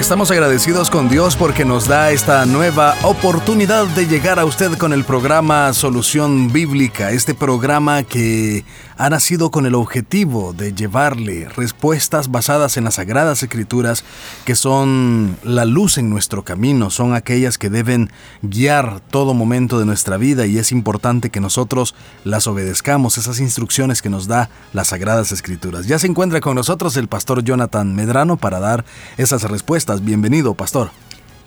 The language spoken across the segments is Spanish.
Estamos agradecidos con Dios porque nos da esta nueva oportunidad de llegar a usted con el programa Solución Bíblica, este programa que ha nacido con el objetivo de llevarle respuestas basadas en las sagradas escrituras que son la luz en nuestro camino, son aquellas que deben guiar todo momento de nuestra vida y es importante que nosotros las obedezcamos, esas instrucciones que nos da las sagradas escrituras. Ya se encuentra con nosotros el pastor Jonathan Medrano para dar esas respuestas Bienvenido, pastor.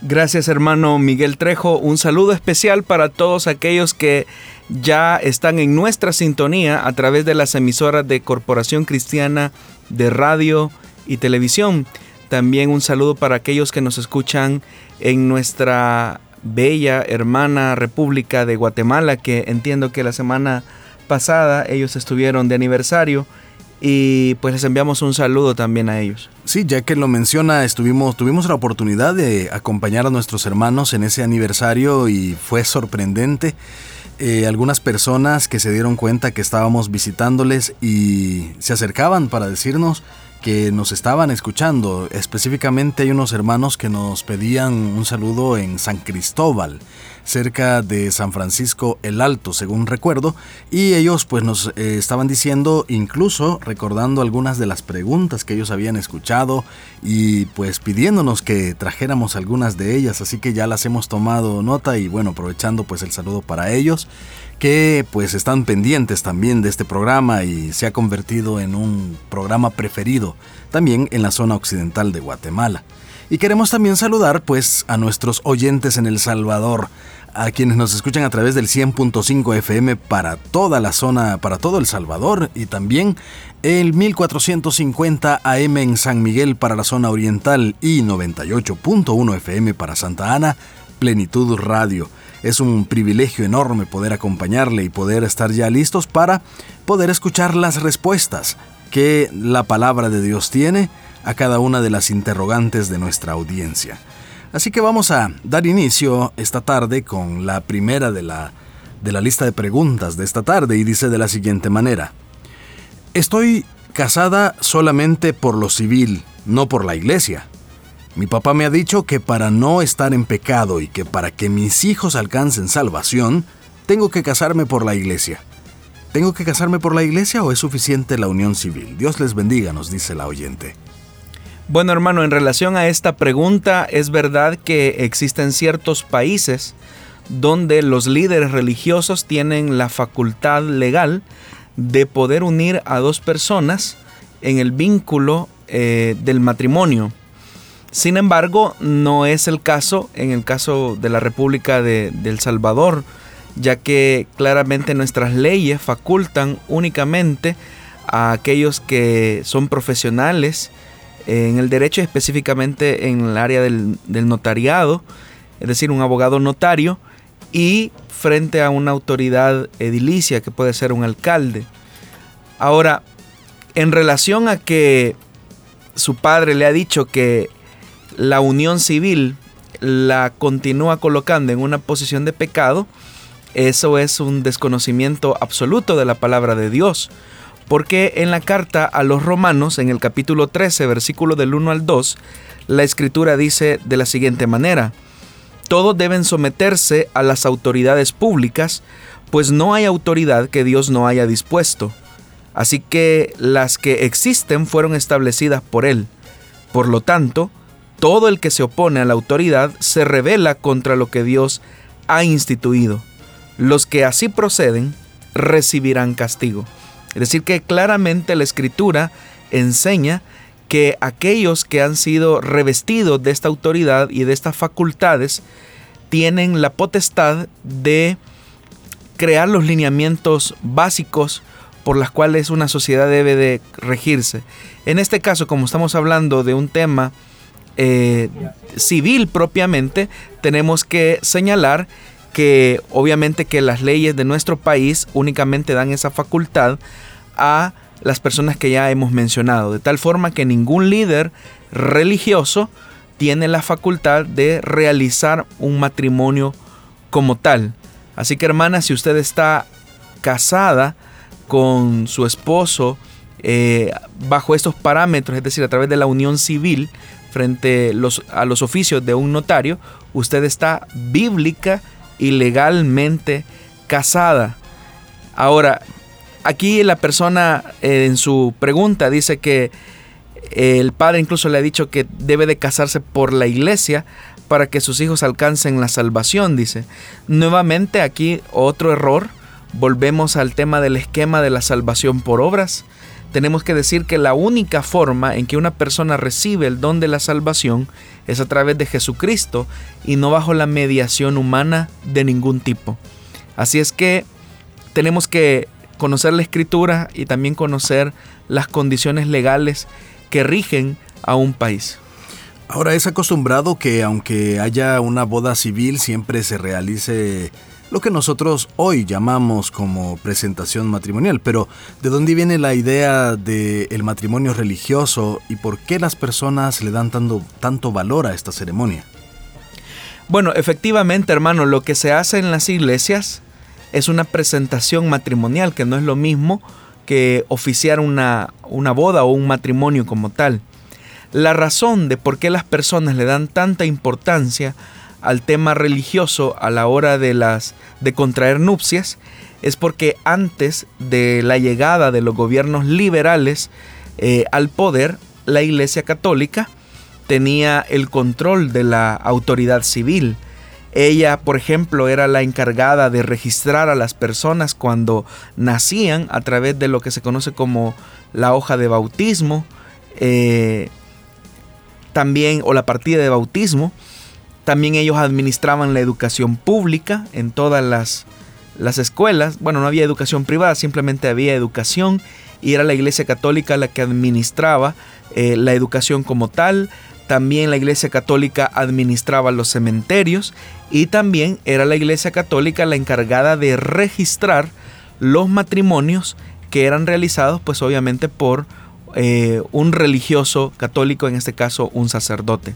Gracias hermano Miguel Trejo. Un saludo especial para todos aquellos que ya están en nuestra sintonía a través de las emisoras de Corporación Cristiana de Radio y Televisión. También un saludo para aquellos que nos escuchan en nuestra bella hermana República de Guatemala, que entiendo que la semana pasada ellos estuvieron de aniversario y pues les enviamos un saludo también a ellos. Sí, ya que lo menciona, estuvimos, tuvimos la oportunidad de acompañar a nuestros hermanos en ese aniversario y fue sorprendente. Eh, algunas personas que se dieron cuenta que estábamos visitándoles y se acercaban para decirnos que nos estaban escuchando. Específicamente hay unos hermanos que nos pedían un saludo en San Cristóbal, cerca de San Francisco el Alto, según recuerdo, y ellos pues nos eh, estaban diciendo, incluso recordando algunas de las preguntas que ellos habían escuchado y pues pidiéndonos que trajéramos algunas de ellas, así que ya las hemos tomado nota y bueno, aprovechando pues el saludo para ellos que pues están pendientes también de este programa y se ha convertido en un programa preferido también en la zona occidental de Guatemala. Y queremos también saludar pues a nuestros oyentes en El Salvador, a quienes nos escuchan a través del 100.5 FM para toda la zona, para todo El Salvador y también el 1450 AM en San Miguel para la zona oriental y 98.1 FM para Santa Ana, Plenitud Radio. Es un privilegio enorme poder acompañarle y poder estar ya listos para poder escuchar las respuestas que la palabra de Dios tiene a cada una de las interrogantes de nuestra audiencia. Así que vamos a dar inicio esta tarde con la primera de la, de la lista de preguntas de esta tarde y dice de la siguiente manera. Estoy casada solamente por lo civil, no por la iglesia. Mi papá me ha dicho que para no estar en pecado y que para que mis hijos alcancen salvación, tengo que casarme por la iglesia. ¿Tengo que casarme por la iglesia o es suficiente la unión civil? Dios les bendiga, nos dice la oyente. Bueno hermano, en relación a esta pregunta, es verdad que existen ciertos países donde los líderes religiosos tienen la facultad legal de poder unir a dos personas en el vínculo eh, del matrimonio. Sin embargo, no es el caso en el caso de la República de, El Salvador, ya que claramente nuestras leyes facultan únicamente a aquellos que son profesionales en el derecho, específicamente en el área del, notariado, es decir, un abogado notario, y frente a una autoridad edilicia que puede ser un alcalde. Ahora, en relación a que su padre le ha dicho que la unión civil la continúa colocando en una posición de pecado, eso es un desconocimiento absoluto de la palabra de Dios. Porque en la carta a los romanos, en el capítulo 13, versículo del 1 al 2, la escritura dice de la siguiente manera, todos deben someterse a las autoridades públicas, pues no hay autoridad que Dios no haya dispuesto. Así que las que existen fueron establecidas por Él. Por lo tanto, todo el que se opone a la autoridad se revela contra lo que Dios ha instituido. Los que así proceden recibirán castigo. Es decir, que claramente la escritura enseña que aquellos que han sido revestidos de esta autoridad y de estas facultades tienen la potestad de crear los lineamientos básicos por las cuales una sociedad debe de regirse. En este caso, como estamos hablando de un tema eh, civil propiamente, tenemos que señalar que obviamente que las leyes de nuestro país únicamente dan esa facultad a las personas que ya hemos mencionado, de tal forma que ningún líder religioso tiene la facultad de realizar un matrimonio como tal. Así que hermana, si usted está casada con su esposo eh, bajo estos parámetros, es decir, a través de la unión civil frente a los oficios de un notario, usted está bíblica y legalmente casada. Ahora, aquí la persona eh, en su pregunta dice que el padre incluso le ha dicho que debe de casarse por la iglesia para que sus hijos alcancen la salvación, dice. Nuevamente aquí otro error. Volvemos al tema del esquema de la salvación por obras. Tenemos que decir que la única forma en que una persona recibe el don de la salvación es a través de Jesucristo y no bajo la mediación humana de ningún tipo. Así es que tenemos que conocer la escritura y también conocer las condiciones legales que rigen a un país. Ahora es acostumbrado que aunque haya una boda civil siempre se realice lo que nosotros hoy llamamos como presentación matrimonial, pero ¿de dónde viene la idea del matrimonio religioso y por qué las personas le dan tanto, tanto valor a esta ceremonia? Bueno, efectivamente, hermano, lo que se hace en las iglesias es una presentación matrimonial, que no es lo mismo que oficiar una, una boda o un matrimonio como tal. La razón de por qué las personas le dan tanta importancia al tema religioso a la hora de las de contraer nupcias es porque antes de la llegada de los gobiernos liberales eh, al poder, la Iglesia Católica tenía el control de la autoridad civil. Ella, por ejemplo, era la encargada de registrar a las personas cuando nacían a través de lo que se conoce como la hoja de bautismo, eh, también, o la partida de bautismo. También ellos administraban la educación pública en todas las, las escuelas. Bueno, no había educación privada, simplemente había educación y era la Iglesia Católica la que administraba eh, la educación como tal. También la Iglesia Católica administraba los cementerios y también era la Iglesia Católica la encargada de registrar los matrimonios que eran realizados pues obviamente por eh, un religioso católico, en este caso un sacerdote.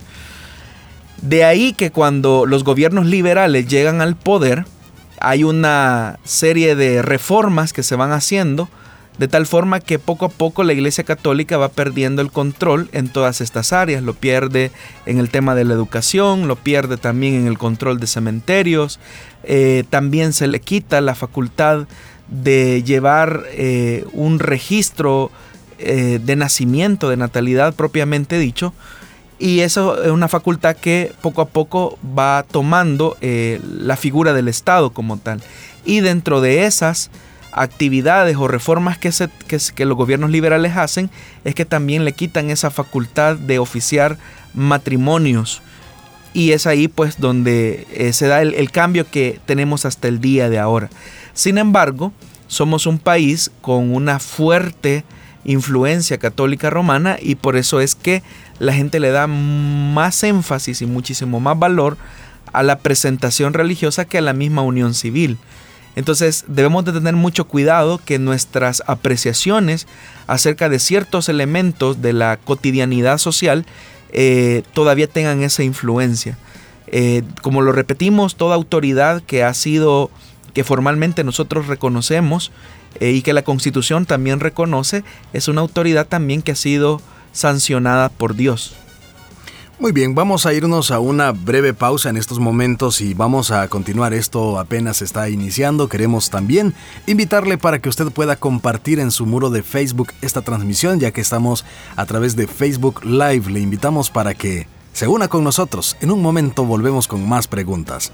De ahí que cuando los gobiernos liberales llegan al poder, hay una serie de reformas que se van haciendo de tal forma que poco a poco la Iglesia Católica va perdiendo el control en todas estas áreas. Lo pierde en el tema de la educación, lo pierde también en el control de cementerios, eh, también se le quita la facultad de llevar eh, un registro eh, de nacimiento, de natalidad propiamente dicho. Y eso es una facultad que poco a poco va tomando la figura del Estado como tal. Y dentro de esas actividades o reformas que, se, que, los gobiernos liberales hacen es que también le quitan esa facultad de oficiar matrimonios. Y es ahí pues donde eh, se da el, cambio que tenemos hasta el día de ahora. Sin embargo, somos un país con una fuerte influencia católica romana y por eso es que la gente le da más énfasis y muchísimo más valor a la presentación religiosa que a la misma unión civil. Entonces debemos de tener mucho cuidado que nuestras apreciaciones acerca de ciertos elementos de la cotidianidad social eh, todavía tengan esa influencia. Eh, como lo repetimos, toda autoridad que ha sido, que formalmente nosotros reconocemos eh, y que la Constitución también reconoce, es una autoridad también que ha sido sancionada por Dios. Muy bien, vamos a irnos a una breve pausa en estos momentos y vamos a continuar. Esto apenas está iniciando. Queremos también invitarle para que usted pueda compartir en su muro de Facebook esta transmisión, ya que estamos a través de Facebook Live. Le invitamos para que se una con nosotros. En un momento volvemos con más preguntas.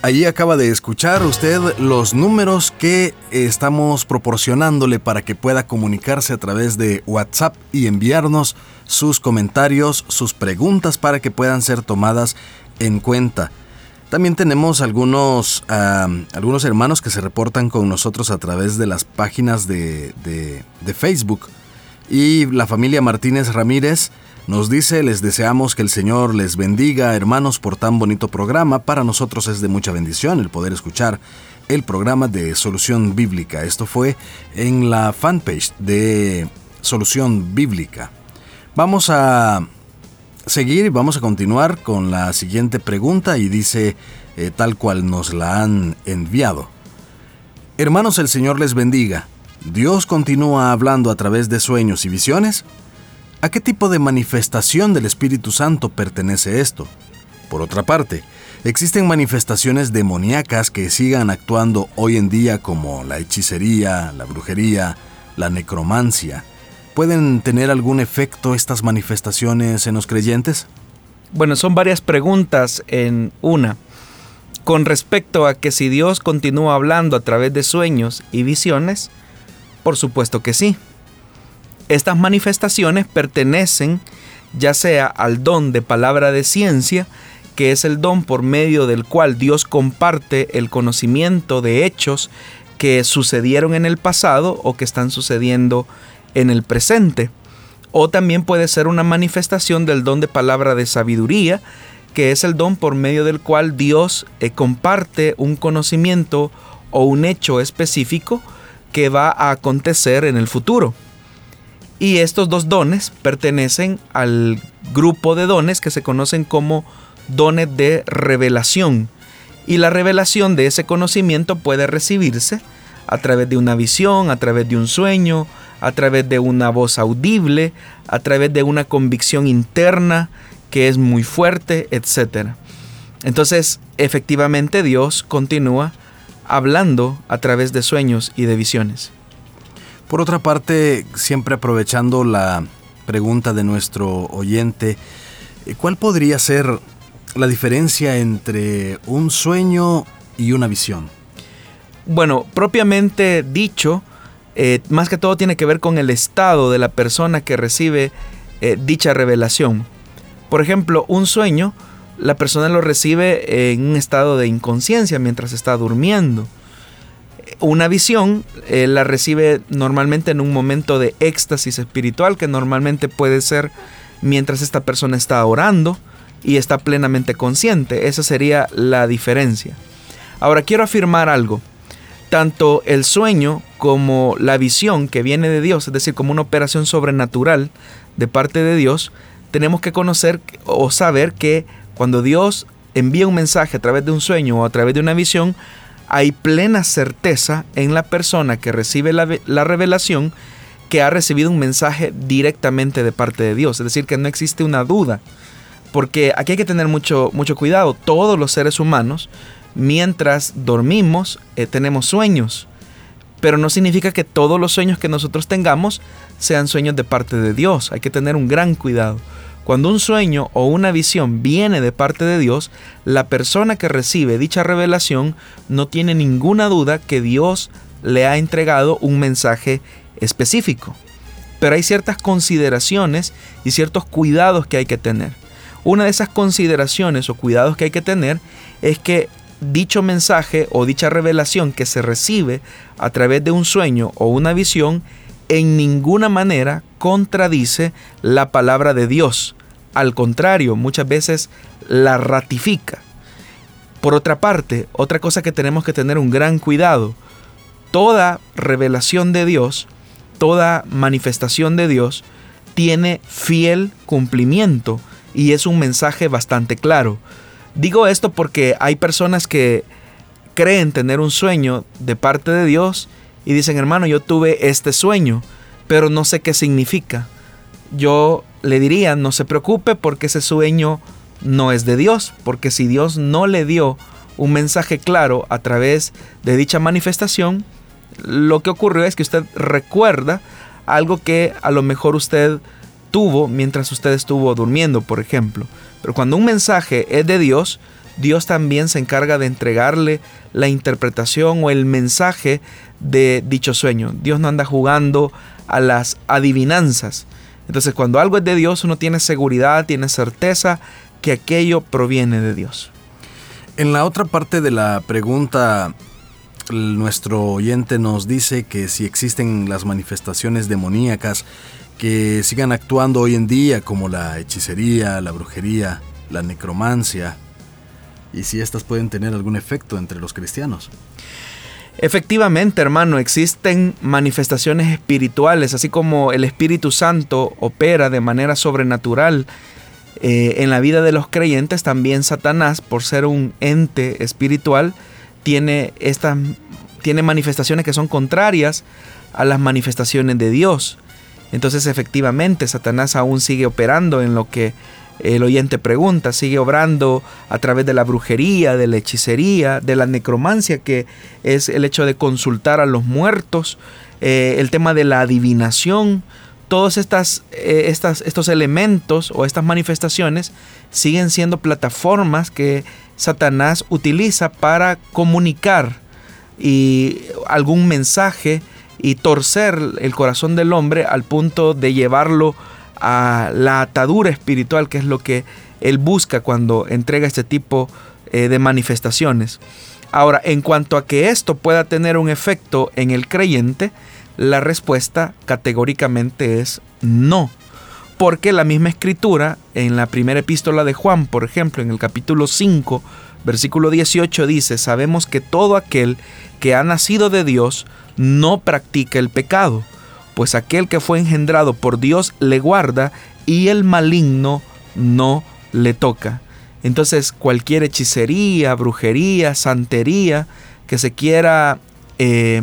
Allí acaba de escuchar usted los números que estamos proporcionándole para que pueda comunicarse a través de WhatsApp y enviarnos sus comentarios, sus preguntas para que puedan ser tomadas en cuenta. También tenemos algunos, algunos hermanos que se reportan con nosotros a través de las páginas de, de Facebook. Y la familia Martínez Ramírez nos dice, les deseamos que el Señor les bendiga, hermanos, por tan bonito programa. Para nosotros es de mucha bendición el poder escuchar el programa de Solución Bíblica. Esto fue en la fanpage de Solución Bíblica. Vamos a seguir y vamos a continuar con la siguiente pregunta y dice eh, tal cual nos la han enviado. Hermanos, el Señor les bendiga. ¿Dios continúa hablando a través de sueños y visiones? ¿A qué tipo de manifestación del Espíritu Santo pertenece esto? Por otra parte, ¿existen manifestaciones demoníacas que sigan actuando hoy en día como la hechicería, la brujería, la necromancia? ¿Pueden tener algún efecto estas manifestaciones en los creyentes? Bueno, son varias preguntas en una. Con respecto a que si Dios continúa hablando a través de sueños y visiones, por supuesto que sí. Estas manifestaciones pertenecen ya sea al don de palabra de ciencia, que es el don por medio del cual Dios comparte el conocimiento de hechos que sucedieron en el pasado o que están sucediendo en el presente. O también puede ser una manifestación del don de palabra de sabiduría, que es el don por medio del cual Dios eh, comparte un conocimiento o un hecho específico que va a acontecer en el futuro. Y estos dos dones pertenecen al grupo de dones que se conocen como dones de revelación. Y la revelación de ese conocimiento puede recibirse a través de una visión, a través de un sueño, a través de una voz audible, a través de una convicción interna que es muy fuerte, etc. Entonces, efectivamente Dios continúa hablando a través de sueños y de visiones. Por otra parte, siempre aprovechando la pregunta de nuestro oyente, eh, ¿cuál podría ser la diferencia entre un sueño y una visión? Bueno, propiamente dicho, eh, más que todo tiene que ver con el estado de la persona que recibe eh, dicha revelación. Por ejemplo, un sueño, la persona lo recibe en un estado de inconsciencia mientras está durmiendo una visión la recibe normalmente en un momento de éxtasis espiritual que normalmente puede ser mientras esta persona está orando y está plenamente consciente. Esa sería la diferencia. Ahora quiero afirmar algo. Tanto el sueño como la visión que viene de Dios, es decir, como una operación sobrenatural de parte de Dios, tenemos que conocer o saber que cuando Dios envía un mensaje a través de un sueño o a través de una visión, hay plena certeza en la persona que recibe la, revelación que ha recibido un mensaje directamente de parte de Dios. Es decir, que no existe una duda. Porque aquí hay que tener mucho, mucho cuidado. Todos los seres humanos, mientras dormimos, eh, tenemos sueños. Pero no significa que todos los sueños que nosotros tengamos sean sueños de parte de Dios. Hay que tener un gran cuidado. Cuando un sueño o una visión viene de parte de Dios, la persona que recibe dicha revelación no tiene ninguna duda que Dios le ha entregado un mensaje específico. Pero hay ciertas consideraciones y ciertos cuidados que hay que tener. Una de esas consideraciones o cuidados que hay que tener es que dicho mensaje o dicha revelación que se recibe a través de un sueño o una visión en ninguna manera contradice la palabra de Dios al contrario, muchas veces la ratifica. Por otra parte, otra cosa que tenemos que tener un gran cuidado, toda revelación de Dios, toda manifestación de Dios, tiene fiel cumplimiento y es un mensaje bastante claro. Digo esto porque hay personas que creen tener un sueño de parte de Dios y dicen, hermano, yo tuve este sueño, pero no sé qué significa. Yo le diría, no se preocupe porque ese sueño no es de Dios, porque si Dios no le dio un mensaje claro a través de dicha manifestación, lo que ocurrió es que usted recuerda algo que a lo mejor usted tuvo mientras usted estuvo durmiendo, por ejemplo. Pero cuando un mensaje es de Dios, Dios también se encarga de entregarle la interpretación o el mensaje de dicho sueño. Dios no anda jugando a las adivinanzas. Entonces cuando algo es de Dios uno tiene seguridad, tiene certeza que aquello proviene de Dios. En la otra parte de la pregunta, nuestro oyente nos dice que si existen las manifestaciones demoníacas que sigan actuando hoy en día como la hechicería, la brujería, la necromancia, y si éstas pueden tener algún efecto entre los cristianos. Efectivamente, hermano, existen manifestaciones espirituales, así como el Espíritu Santo opera de manera sobrenatural eh, en la vida de los creyentes, también Satanás, por ser un ente espiritual, tiene, estas, tiene manifestaciones que son contrarias a las manifestaciones de Dios. Entonces, efectivamente, Satanás aún sigue operando en lo que el oyente pregunta, sigue obrando a través de la brujería, de la hechicería, de la necromancia, que es el hecho de consultar a los muertos, eh, el tema de la adivinación, todos eh, estos elementos o estas manifestaciones siguen siendo plataformas que Satanás utiliza para comunicar y algún mensaje y torcer el corazón del hombre al punto de llevarlo a la atadura espiritual, que es lo que él busca cuando entrega este tipo eh, de manifestaciones. Ahora, en cuanto a que esto pueda tener un efecto en el creyente, la respuesta categóricamente es no. Porque la misma escritura, en la primera epístola de Juan, por ejemplo, en el capítulo 5, versículo 18, dice, sabemos que todo aquel que ha nacido de Dios no practica el pecado pues aquel que fue engendrado por Dios le guarda y el maligno no le toca. Entonces cualquier hechicería, brujería, santería que se quiera eh,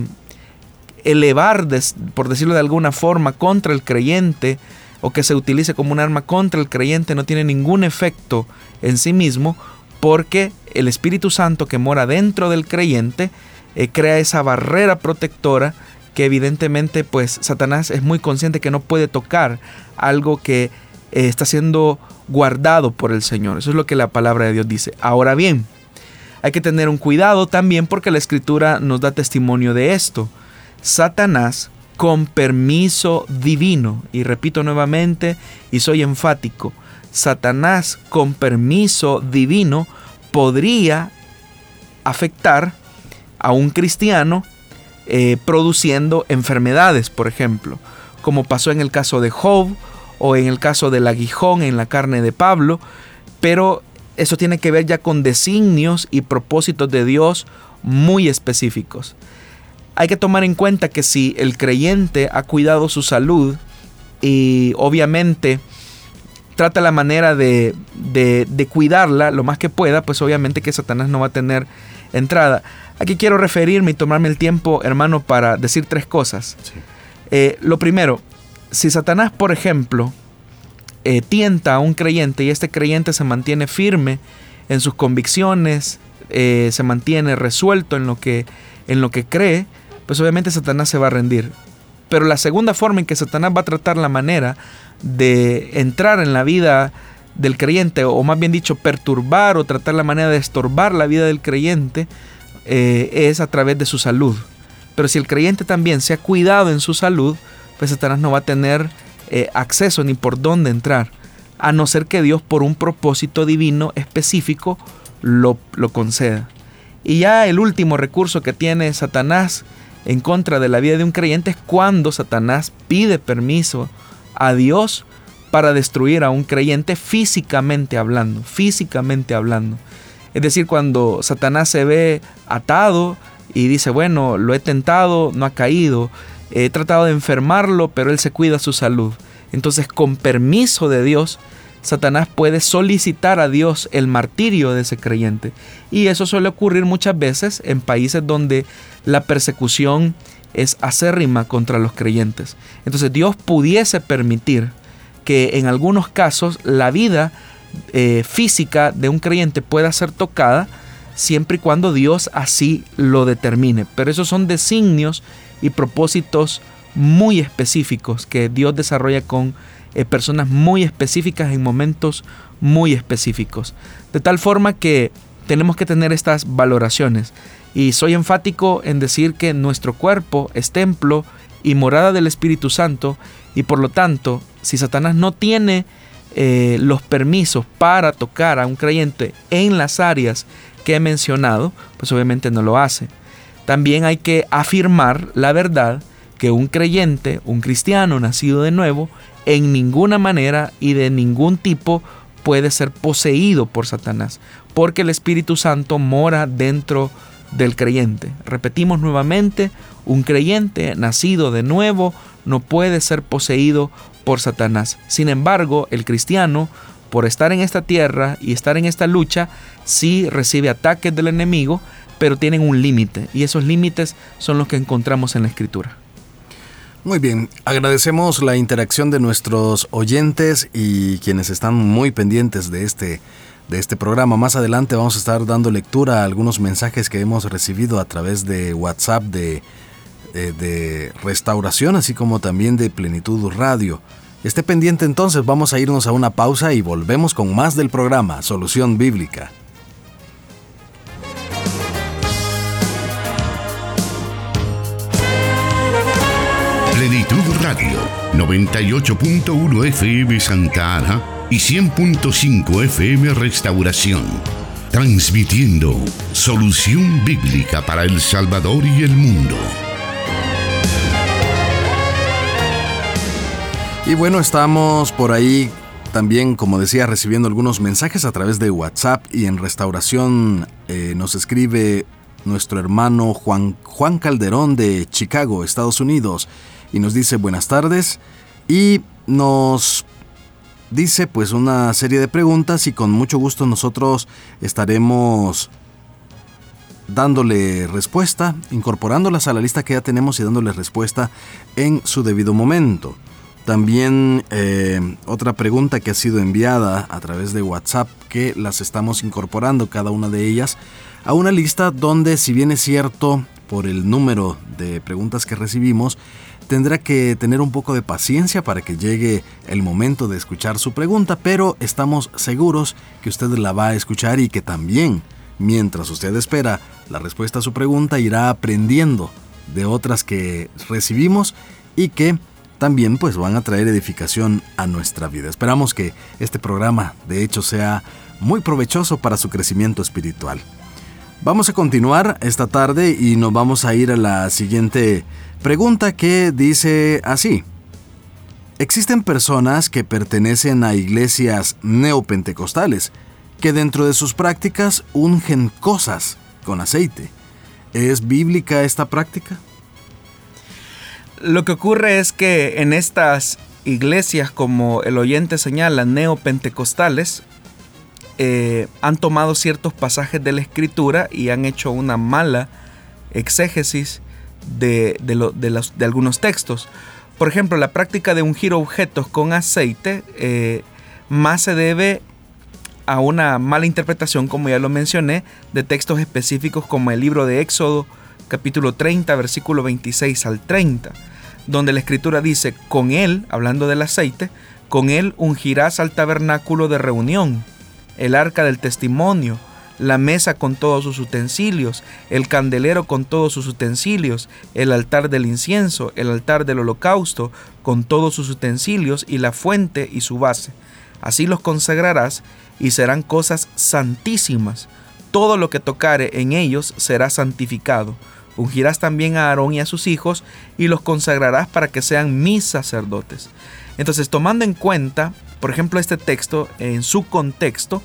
elevar, por decirlo de alguna forma, contra el creyente o que se utilice como un arma contra el creyente no tiene ningún efecto en sí mismo porque el Espíritu Santo que mora dentro del creyente eh, crea esa barrera protectora que evidentemente pues Satanás es muy consciente que no puede tocar algo que eh, está siendo guardado por el Señor. Eso es lo que la palabra de Dios dice. Ahora bien, hay que tener un cuidado también porque la escritura nos da testimonio de esto. Satanás con permiso divino, y repito nuevamente y soy enfático, Satanás con permiso divino podría afectar a un cristiano eh, produciendo enfermedades, por ejemplo, como pasó en el caso de Job o en el caso del aguijón en la carne de Pablo, pero eso tiene que ver ya con designios y propósitos de Dios muy específicos. Hay que tomar en cuenta que si el creyente ha cuidado su salud y obviamente trata la manera de, de cuidarla lo más que pueda, pues obviamente que Satanás no va a tener entrada. Aquí quiero referirme y tomarme el tiempo, hermano, para decir tres cosas. Eh, lo primero, si Satanás, por ejemplo, eh, tienta a un creyente y este creyente se mantiene firme en sus convicciones, eh, se mantiene resuelto en lo, que, en lo que cree, pues obviamente Satanás se va a rendir. Pero la segunda forma en que Satanás va a tratar la manera de entrar en la vida del creyente, o más bien dicho, perturbar o tratar la manera de estorbar la vida del creyente, eh, es a través de su salud. Pero si el creyente también se ha cuidado en su salud, pues Satanás no va a tener eh, acceso ni por dónde entrar, a no ser que Dios por un propósito divino específico lo, lo conceda. Y ya el último recurso que tiene Satanás en contra de la vida de un creyente es cuando Satanás pide permiso a Dios para destruir a un creyente físicamente hablando, físicamente hablando. Es decir, cuando Satanás se ve atado y dice, bueno, lo he tentado, no ha caído, he tratado de enfermarlo, pero él se cuida su salud. Entonces, con permiso de Dios, Satanás puede solicitar a Dios el martirio de ese creyente. Y eso suele ocurrir muchas veces en países donde la persecución es acérrima contra los creyentes. Entonces Dios pudiese permitir que en algunos casos la vida eh, física de un creyente pueda ser tocada siempre y cuando Dios así lo determine. Pero esos son designios y propósitos muy específicos que Dios desarrolla con eh, personas muy específicas en momentos muy específicos. De tal forma que tenemos que tener estas valoraciones. Y soy enfático en decir que nuestro cuerpo es templo y morada del Espíritu Santo y por lo tanto, si Satanás no tiene eh, los permisos para tocar a un creyente en las áreas que he mencionado, pues obviamente no lo hace. También hay que afirmar la verdad que un creyente, un cristiano nacido de nuevo, en ninguna manera y de ningún tipo puede ser poseído por Satanás, porque el Espíritu Santo mora dentro del creyente. Repetimos nuevamente, un creyente nacido de nuevo no puede ser poseído por Satanás. Sin embargo, el cristiano, por estar en esta tierra y estar en esta lucha, sí recibe ataques del enemigo, pero tienen un límite, y esos límites son los que encontramos en la Escritura. Muy bien, agradecemos la interacción de nuestros oyentes y quienes están muy pendientes de este, de este programa. Más adelante vamos a estar dando lectura a algunos mensajes que hemos recibido a través de WhatsApp de, de, Restauración, así como también de Plenitud Radio. Esté pendiente entonces, vamos a irnos a una pausa y volvemos con más del programa Solución Bíblica. Plenitud Radio, 98.1 FM Santa Ana y 100.5 FM Restauración. Transmitiendo solución bíblica para El Salvador y el mundo. Y bueno, estamos por ahí también, como decía, recibiendo algunos mensajes a través de WhatsApp y en restauración eh, nos escribe nuestro hermano Juan, Juan Calderón de Chicago, Estados Unidos y nos dice buenas tardes y nos dice pues una serie de preguntas y con mucho gusto nosotros estaremos dándole respuesta, incorporándolas a la lista que ya tenemos y dándole respuesta en su debido momento. También eh, otra pregunta que ha sido enviada a través de WhatsApp que las estamos incorporando cada una de ellas a una lista donde si bien es cierto por el número de preguntas que recibimos, tendrá que tener un poco de paciencia para que llegue el momento de escuchar su pregunta, pero estamos seguros que usted la va a escuchar y que también, mientras usted espera la respuesta a su pregunta, irá aprendiendo de otras que recibimos y que también pues van a traer edificación a nuestra vida. Esperamos que este programa de hecho sea muy provechoso para su crecimiento espiritual. Vamos a continuar esta tarde y nos vamos a ir a la siguiente pregunta que dice así. Existen personas que pertenecen a iglesias neopentecostales que dentro de sus prácticas ungen cosas con aceite. ¿Es bíblica esta práctica? Lo que ocurre es que en estas iglesias, como el oyente señala, neopentecostales, eh, han tomado ciertos pasajes de la escritura y han hecho una mala exégesis de, algunos textos. Por ejemplo, la práctica de ungir objetos con aceite eh, más se debe a una mala interpretación, como ya lo mencioné, de textos específicos como el libro de Éxodo, capítulo 30, versículo 26 al 30, donde la escritura dice, con él, hablando del aceite, con él ungirás al tabernáculo de reunión el arca del testimonio, la mesa con todos sus utensilios, el candelero con todos sus utensilios, el altar del incienso, el altar del holocausto con todos sus utensilios y la fuente y su base. Así los consagrarás y serán cosas santísimas. Todo lo que tocare en ellos será santificado. Ungirás también a Aarón y a sus hijos y los consagrarás para que sean mis sacerdotes. Entonces, tomando en cuenta por ejemplo, este texto, en su contexto,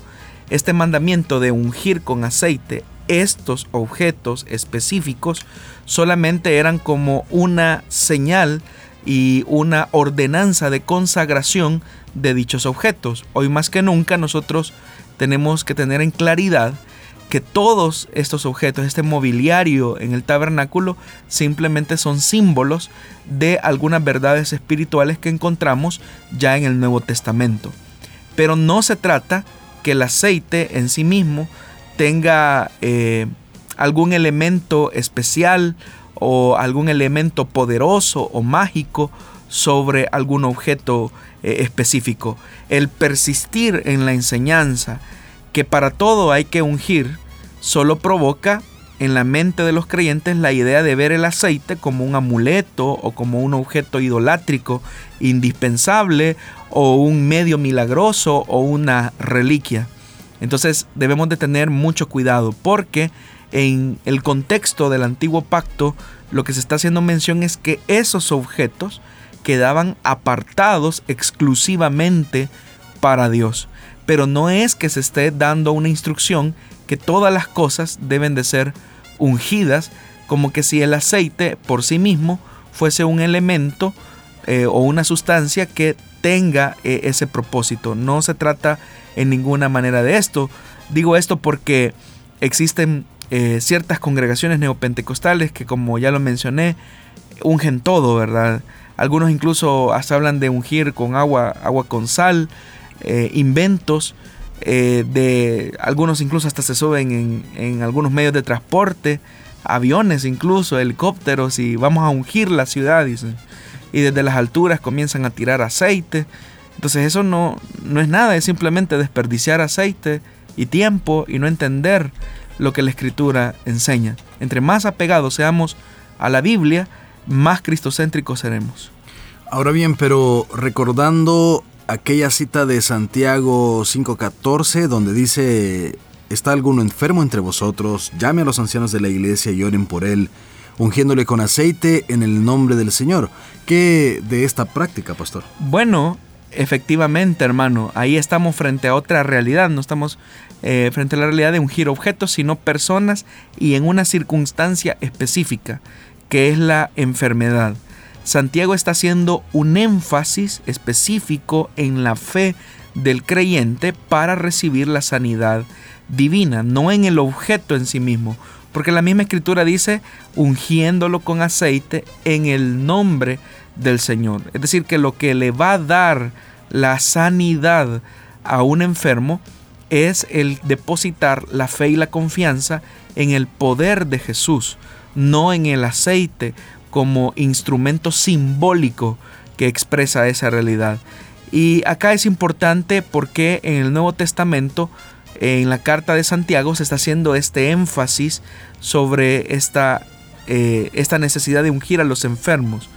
este mandamiento de ungir con aceite estos objetos específicos solamente eran como una señal y una ordenanza de consagración de dichos objetos. Hoy más que nunca nosotros tenemos que tener en claridad que todos estos objetos, este mobiliario en el tabernáculo, simplemente son símbolos de algunas verdades espirituales que encontramos ya en el Nuevo Testamento. Pero no se trata que el aceite en sí mismo tenga eh, algún elemento especial o algún elemento poderoso o mágico sobre algún objeto eh, específico. El persistir en la enseñanza que para todo hay que ungir, solo provoca en la mente de los creyentes la idea de ver el aceite como un amuleto o como un objeto idolátrico indispensable o un medio milagroso o una reliquia. Entonces debemos de tener mucho cuidado porque en el contexto del antiguo pacto lo que se está haciendo mención es que esos objetos quedaban apartados exclusivamente para Dios. Pero no es que se esté dando una instrucción que todas las cosas deben de ser ungidas, como que si el aceite por sí mismo fuese un elemento eh, o una sustancia que tenga eh, ese propósito. No se trata en ninguna manera de esto. Digo esto porque existen eh, ciertas congregaciones neopentecostales que como ya lo mencioné, ungen todo, ¿verdad? Algunos incluso hasta hablan de ungir con agua, agua con sal, eh, inventos, eh, de algunos incluso hasta se suben en, algunos medios de transporte, aviones incluso, helicópteros y vamos a ungir la ciudad. Y desde las alturas comienzan a tirar aceite. Entonces eso no, no es nada, es simplemente desperdiciar aceite y tiempo y no entender lo que la escritura enseña. Entre más apegados seamos a la Biblia, más cristocéntricos seremos. Ahora bien, pero recordando aquella cita de Santiago 5:14, donde dice, ¿está alguno enfermo entre vosotros? Llame a los ancianos de la iglesia y oren por él, ungiéndole con aceite en el nombre del Señor. ¿Qué de esta práctica, pastor? Bueno, efectivamente, hermano, ahí estamos frente a otra realidad, no estamos eh, frente a la realidad de ungir objetos, sino personas y en una circunstancia específica que es la enfermedad. Santiago está haciendo un énfasis específico en la fe del creyente para recibir la sanidad divina, no en el objeto en sí mismo, porque la misma escritura dice ungiéndolo con aceite en el nombre del Señor. Es decir, que lo que le va a dar la sanidad a un enfermo es el depositar la fe y la confianza en el poder de Jesús no en el aceite como instrumento simbólico que expresa esa realidad. Y acá es importante porque en el Nuevo Testamento, en la carta de Santiago, se está haciendo este énfasis sobre esta, eh, esta necesidad de ungir a los enfermos.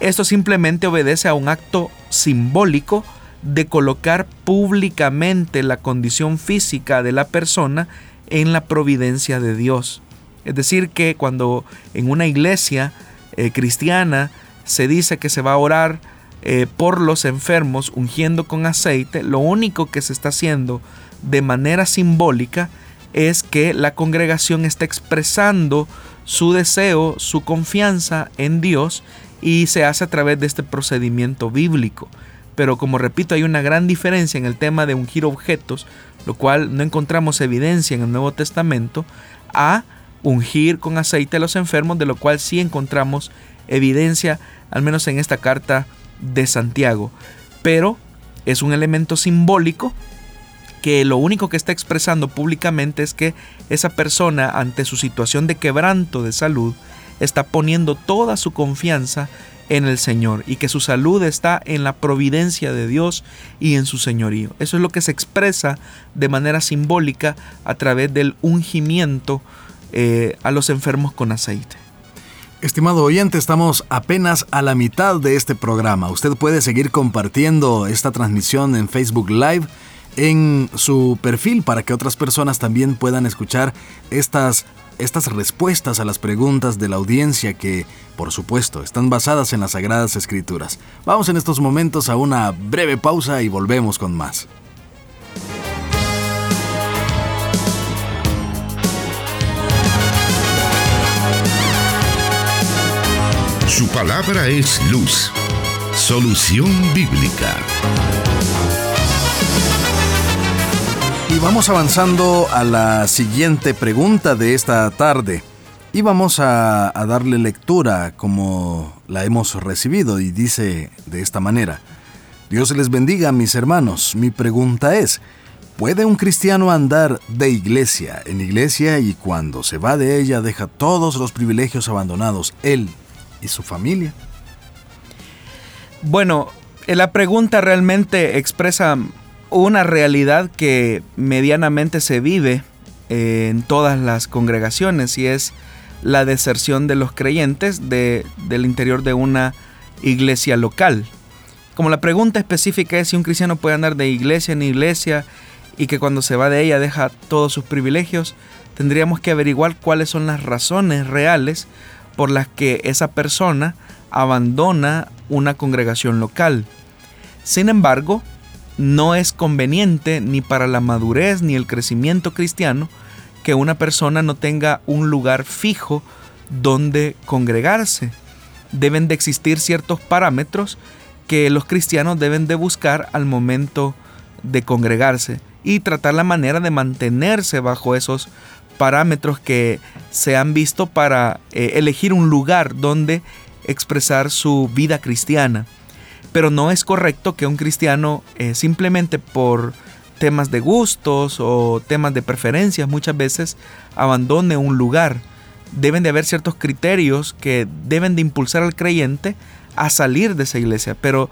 Esto simplemente obedece a un acto simbólico de colocar públicamente la condición física de la persona en la providencia de Dios. Es decir, que cuando en una iglesia eh, cristiana se dice que se va a orar eh, por los enfermos ungiendo con aceite, lo único que se está haciendo de manera simbólica es que la congregación está expresando su deseo, su confianza en Dios y se hace a través de este procedimiento bíblico. Pero como repito, hay una gran diferencia en el tema de ungir objetos, lo cual no encontramos evidencia en el Nuevo Testamento, a ungir con aceite a los enfermos, de lo cual sí encontramos evidencia, al menos en esta carta de Santiago. Pero es un elemento simbólico que lo único que está expresando públicamente es que esa persona ante su situación de quebranto de salud está poniendo toda su confianza en el Señor y que su salud está en la providencia de Dios y en su señorío. Eso es lo que se expresa de manera simbólica a través del ungimiento eh, a los enfermos con aceite. Estimado oyente, estamos apenas a la mitad de este programa. Usted puede seguir compartiendo esta transmisión en Facebook Live en su perfil para que otras personas también puedan escuchar estas, estas respuestas a las preguntas de la audiencia que, por supuesto, están basadas en las Sagradas Escrituras. Vamos en estos momentos a una breve pausa y volvemos con más. Su palabra es luz. Solución bíblica. Y vamos avanzando a la siguiente pregunta de esta tarde. Y vamos a, darle lectura como la hemos recibido y dice de esta manera. Dios les bendiga mis hermanos. Mi pregunta es, ¿puede un cristiano andar de iglesia en iglesia y cuando se va de ella deja todos los privilegios abandonados él y su familia? Bueno, eh, la pregunta realmente expresa una realidad que medianamente se vive eh, en todas las congregaciones y es la deserción de los creyentes de, del interior de una iglesia local. Como la pregunta específica es si un cristiano puede andar de iglesia en iglesia y que cuando se va de ella deja todos sus privilegios, tendríamos que averiguar cuáles son las razones reales por las que esa persona abandona una congregación local. Sin embargo, no es conveniente ni para la madurez ni el crecimiento cristiano que una persona no tenga un lugar fijo donde congregarse. Deben de existir ciertos parámetros que los cristianos deben de buscar al momento de congregarse y tratar la manera de mantenerse bajo esos parámetros que se han visto para eh, elegir un lugar donde expresar su vida cristiana. Pero no es correcto que un cristiano eh, simplemente por temas de gustos o temas de preferencias muchas veces abandone un lugar. Deben de haber ciertos criterios que deben de impulsar al creyente a salir de esa iglesia, pero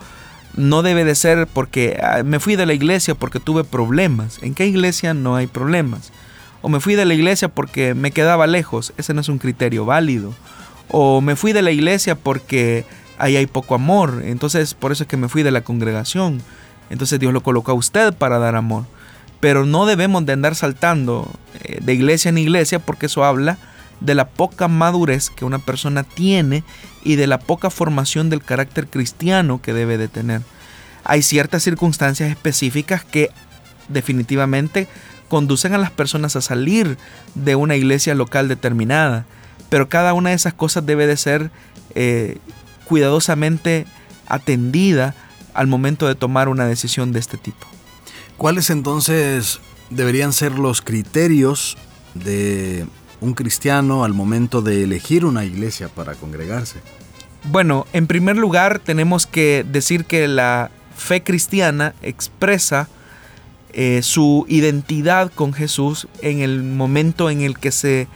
no debe de ser porque ah, me fui de la iglesia porque tuve problemas. ¿En qué iglesia no hay problemas? O me fui de la iglesia porque me quedaba lejos. Ese no es un criterio válido. O me fui de la iglesia porque ahí hay poco amor. Entonces por eso es que me fui de la congregación. Entonces Dios lo colocó a usted para dar amor. Pero no debemos de andar saltando eh, de iglesia en iglesia porque eso habla de la poca madurez que una persona tiene y de la poca formación del carácter cristiano que debe de tener. Hay ciertas circunstancias específicas que definitivamente conducen a las personas a salir de una iglesia local determinada, pero cada una de esas cosas debe de ser eh, cuidadosamente atendida al momento de tomar una decisión de este tipo. ¿Cuáles entonces deberían ser los criterios de un cristiano al momento de elegir una iglesia para congregarse? Bueno, en primer lugar tenemos que decir que la fe cristiana expresa eh, su identidad con Jesús en el momento en el que se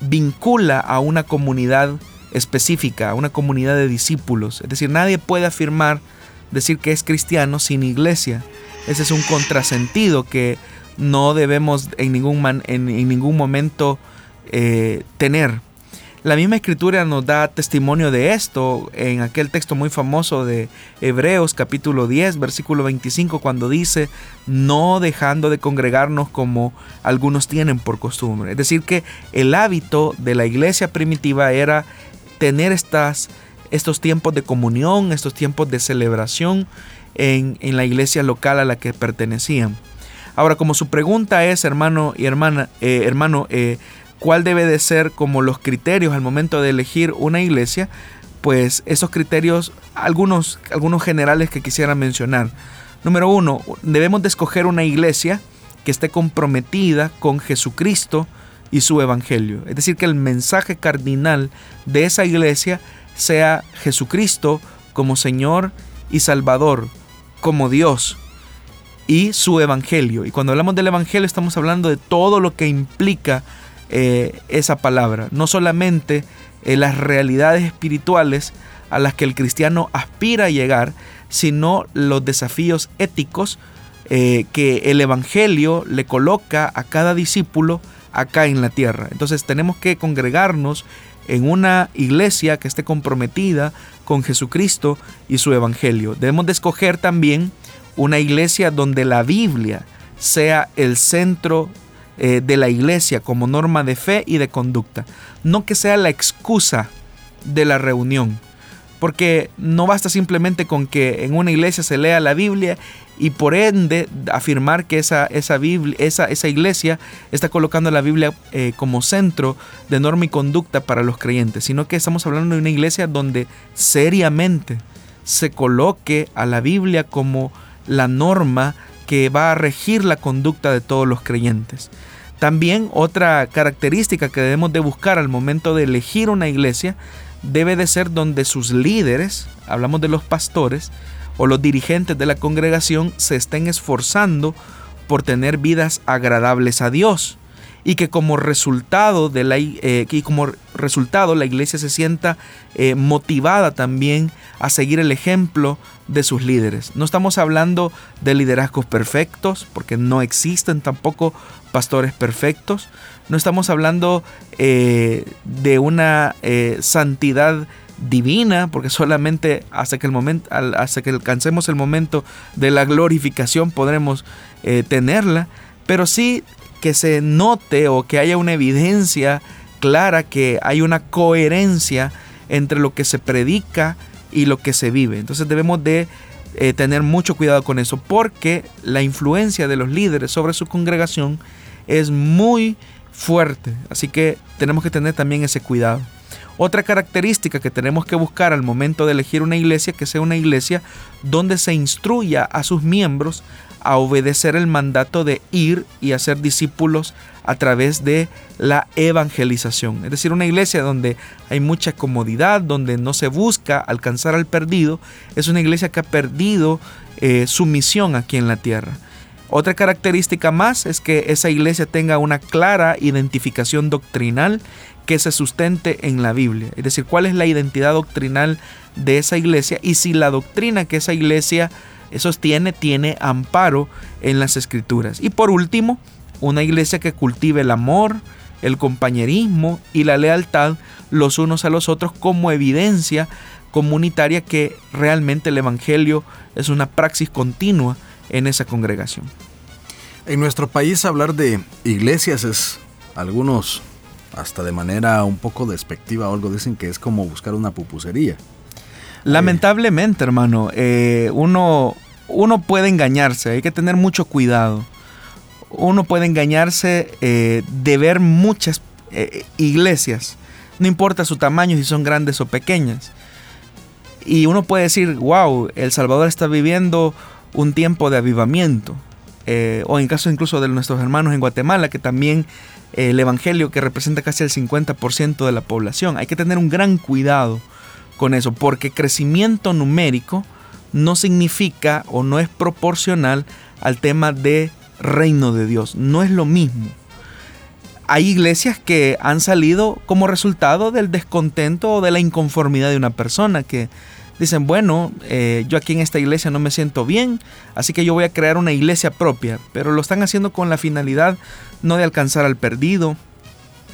vincula a una comunidad específica, a una comunidad de discípulos. Es decir, nadie puede afirmar, decir que es cristiano sin iglesia. Ese es un contrasentido que no debemos en ningún, en ningún momento eh, tener. La misma escritura nos da testimonio de esto en aquel texto muy famoso de Hebreos capítulo 10 versículo 25 cuando dice no dejando de congregarnos como algunos tienen por costumbre. Es decir que el hábito de la iglesia primitiva era tener estas, estos tiempos de comunión, estos tiempos de celebración en, la iglesia local a la que pertenecían. Ahora, como su pregunta es, hermano y hermana, eh, hermano, eh, cuál debe de ser como los criterios al momento de elegir una iglesia, pues esos criterios, algunos, algunos generales que quisiera mencionar. Número uno, debemos de escoger una iglesia que esté comprometida con Jesucristo y su evangelio. Es decir, que el mensaje cardinal de esa iglesia sea Jesucristo como Señor y Salvador, como Dios y su evangelio. Y cuando hablamos del evangelio estamos hablando de todo lo que implica eh, esa palabra, no solamente eh, las realidades espirituales a las que el cristiano aspira a llegar, sino los desafíos éticos eh, que el Evangelio le coloca a cada discípulo acá en la tierra. Entonces tenemos que congregarnos en una iglesia que esté comprometida con Jesucristo y su Evangelio. Debemos de escoger también una iglesia donde la Biblia sea el centro eh, de la iglesia como norma de fe y de conducta. No que sea la excusa de la reunión. Porque no basta simplemente con que en una iglesia se lea la Biblia y por ende afirmar que esa, esa, Biblia, esa, esa iglesia está colocando la Biblia eh, como centro de norma y conducta para los creyentes, sino que estamos hablando de una iglesia donde seriamente se coloque a la Biblia como la norma que va a regir la conducta de todos los creyentes. También otra característica que debemos de buscar al momento de elegir una iglesia debe de ser donde sus líderes, hablamos de los pastores o los dirigentes de la congregación, se estén esforzando por tener vidas agradables a Dios. y que como resultado de la eh, como resultado la iglesia se sienta eh, motivada también a seguir el ejemplo de sus líderes. No estamos hablando de liderazgos perfectos, porque no existen tampoco pastores perfectos. No estamos hablando eh, de una santidad divina, porque solamente hasta que, el momento, hasta que alcancemos el momento de la glorificación podremos tenerla, pero sí que se note o que haya una evidencia clara que hay una coherencia entre lo que se predica y lo que se vive. Entonces debemos de eh, tener mucho cuidado con eso porque la influencia de los líderes sobre su congregación es muy fuerte. Así que tenemos que tener también ese cuidado. Otra característica que tenemos que buscar al momento de elegir una iglesia, que sea una iglesia donde se instruya a sus miembros a obedecer el mandato de ir y hacer discípulos a través de la evangelización. Es decir, una iglesia donde hay mucha comodidad, donde no se busca alcanzar al perdido, es una iglesia que ha perdido eh, su misión aquí en la tierra. Otra característica más es que esa iglesia tenga una clara identificación doctrinal que se sustente en la Biblia. Es decir, cuál es la identidad doctrinal de esa iglesia y si la doctrina que esa iglesia sostiene tiene amparo en las escrituras. Y por último, una iglesia que cultive el amor, el compañerismo y la lealtad los unos a los otros como evidencia comunitaria que realmente el Evangelio es una praxis continua en esa congregación. En nuestro país hablar de iglesias es algunos hasta de manera un poco despectiva o algo dicen que es como buscar una pupusería. Lamentablemente, hermano, eh, uno, uno puede engañarse, hay que tener mucho cuidado. Uno puede engañarse eh, de ver muchas eh, iglesias, no importa su tamaño, si son grandes o pequeñas. Y uno puede decir, wow, El Salvador está viviendo un tiempo de avivamiento. o en caso incluso de nuestros hermanos en Guatemala, que también el Evangelio que representa casi el 50% de la población. Hay que tener un gran cuidado con eso, porque crecimiento numérico no significa o no es proporcional al tema de reino de Dios. No es lo mismo. Hay iglesias que han salido como resultado del descontento o de la inconformidad de una persona que dicen, bueno, eh, yo aquí en esta iglesia no me siento bien, así que yo voy a crear una iglesia propia, pero lo están haciendo con la finalidad no de alcanzar al perdido,